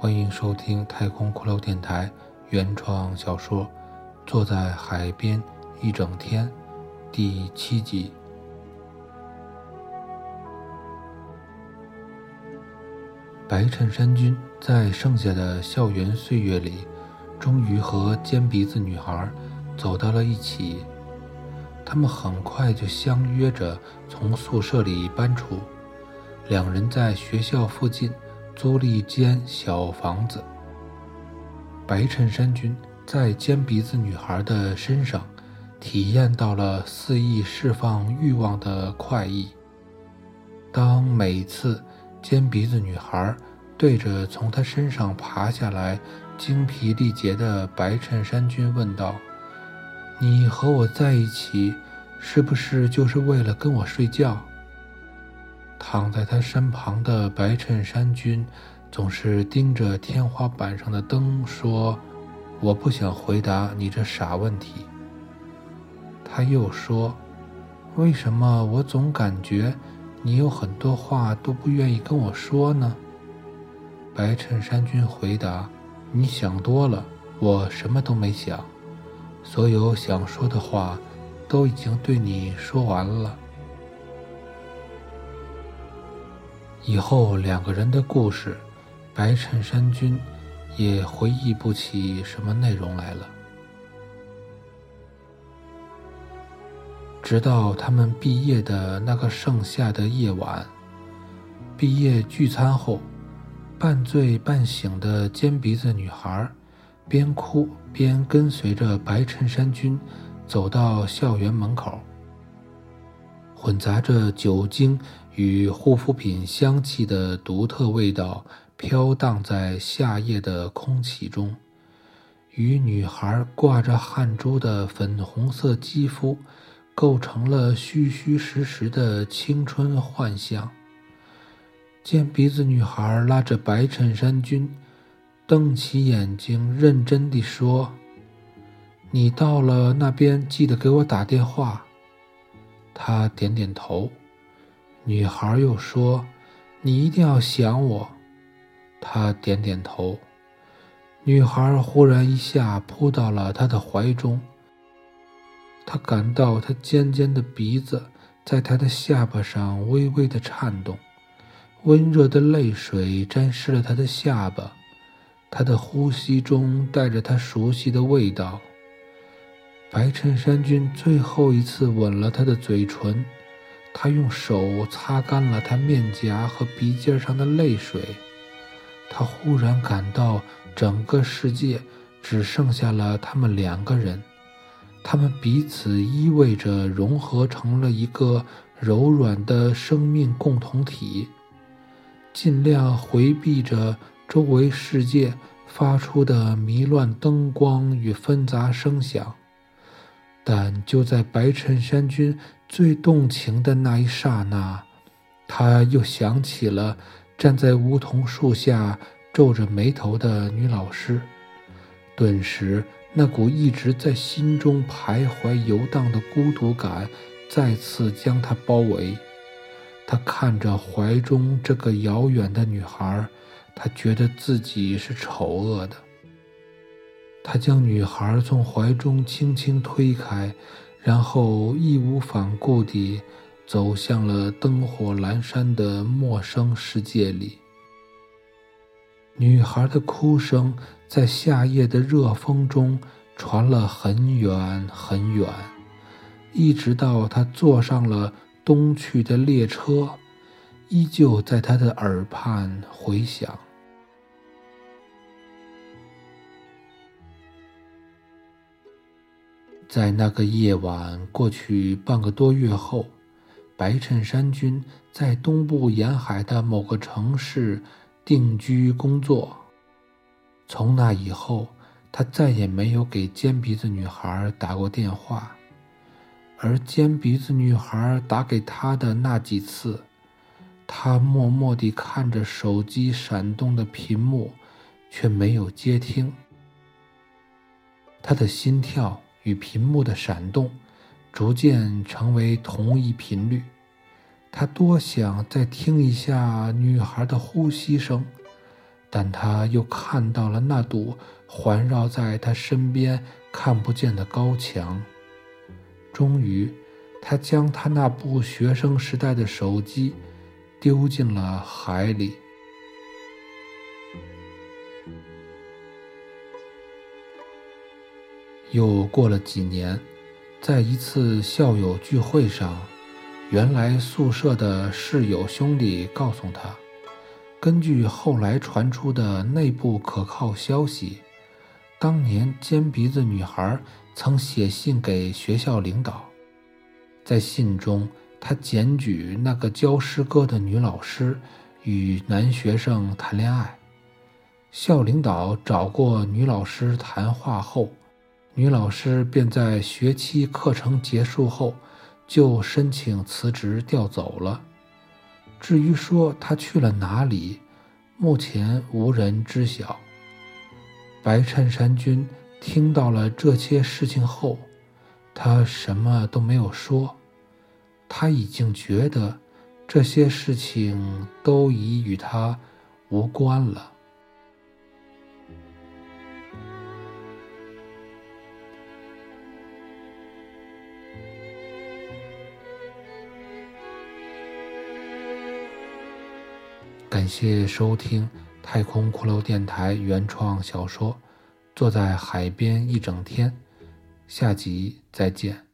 欢迎收听太空骷髅电台原创小说《坐在海边一整天》第七集。白衬衫君在剩下的校园岁月里，终于和尖鼻子女孩走到了一起。他们很快就相约着从宿舍里搬出，两人在学校附近租了一间小房子。白衬衫君在尖鼻子女孩的身上体验到了肆意释放欲望的快意。当每次尖鼻子女孩对着从他身上爬下来、精疲力竭的白衬衫君问道：“你和我在一起，是不是就是为了跟我睡觉？”躺在他身旁的白衬衫君总是盯着天花板上的灯说：“我不想回答你这傻问题。”他又说：“为什么我总感觉你有很多话都不愿意跟我说呢？”白衬衫君回答：“你想多了，我什么都没想，所有想说的话都已经对你说完了。以后两个人的故事，白衬衫君也回忆不起什么内容来了。直到他们毕业的那个盛夏的夜晚，毕业聚餐后。”半醉半醒的尖鼻子女孩，边哭边跟随着白衬衫君走到校园门口。混杂着酒精与护肤品香气的独特味道飘荡在夏夜的空气中，与女孩挂着汗珠的粉红色肌肤构成了虚虚实实的青春幻象。尖鼻子女孩拉着白衬衫君，瞪起眼睛，认真地说：“你到了那边，记得给我打电话。”他点点头。女孩又说：“你一定要想我。”他点点头。女孩忽然一下扑到了他的怀中。他感到他尖尖的鼻子在他的下巴上微微的颤动。温热的泪水沾湿了他的下巴，他的呼吸中带着他熟悉的味道。白衬衫君最后一次吻了他的嘴唇，他用手擦干了他面颊和鼻尖上的泪水。他忽然感到整个世界只剩下了他们两个人，他们彼此依偎着，融合成了一个柔软的生命共同体。尽量回避着周围世界发出的迷乱灯光与纷杂声响，但就在白衬衫君最动情的那一刹那，他又想起了站在梧桐树下皱着眉头的女老师。顿时，那股一直在心中徘徊游荡的孤独感再次将他包围。他看着怀中这个遥远的女孩，他觉得自己是丑恶的。他将女孩从怀中轻轻推开，然后义无反顾地走向了灯火阑珊的陌生世界里。女孩的哭声在夏夜的热风中传了很远很远，一直到他坐上了。东去的列车，依旧在他的耳畔回响。在那个夜晚过去半个多月后，白衬衫君在东部沿海的某个城市定居工作。从那以后，他再也没有给尖鼻子女孩打过电话。而尖鼻子女孩打给他的那几次，他默默地看着手机闪动的屏幕，却没有接听。他的心跳与屏幕的闪动逐渐成为同一频率。他多想再听一下女孩的呼吸声，但他又看到了那堵环绕在他身边看不见的高墙。终于，他将他那部学生时代的手机丢进了海里。又过了几年，在一次校友聚会上，原来宿舍的室友兄弟告诉他。根据后来传出的内部可靠消息，当年尖鼻子女孩曾写信给学校领导，在信中，她检举那个教诗歌的女老师与男学生谈恋爱。校领导找过女老师谈话后，女老师便在学期课程结束后就申请辞职调走了。至于说他去了哪里，目前无人知晓。白衬衫君听到了这些事情后，他什么都没有说。他已经觉得这些事情都已与他无关了。感谢收听《太空骷髅电台》原创小说《坐在海边一整天》，下集再见。